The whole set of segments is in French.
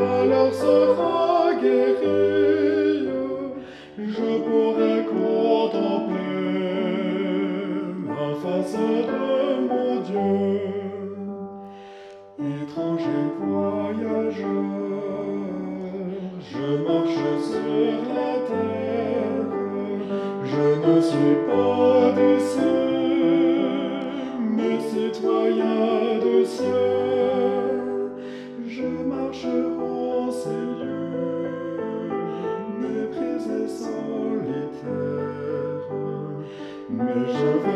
alors sera guérie, je pourrai contempler la face de mon Dieu. Étranger voyageur, je marche sur la terre, je ne suis pas de ceux, mais citoyen de ciel.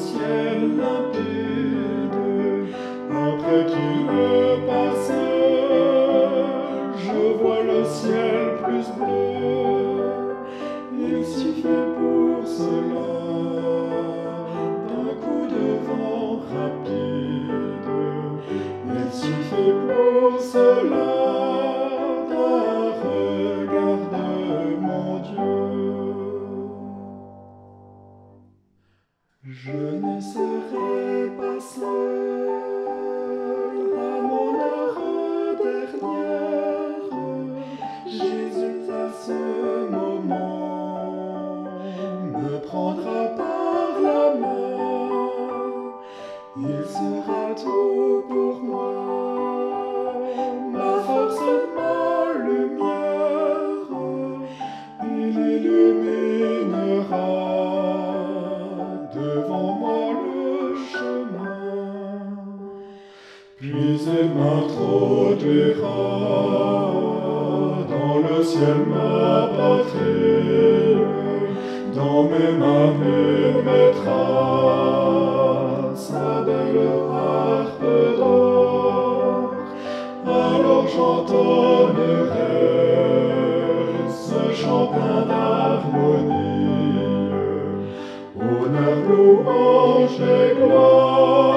Il reste un ciel limpide après qu'il est passé. Je vois le ciel plus bleu. Je ne serai pas seul à mon heure dernière. Jésus à ce moment me prendra par la main. Il sera tout pour moi, ma force, ma lumière. Il illuminera Puis elle m'introduira dans le ciel ma patrie, dans mes mains me mettra sa belle harpe d'or. Alors j'entonnerai ce chant plein d'harmonie, honneur, louange et gloire.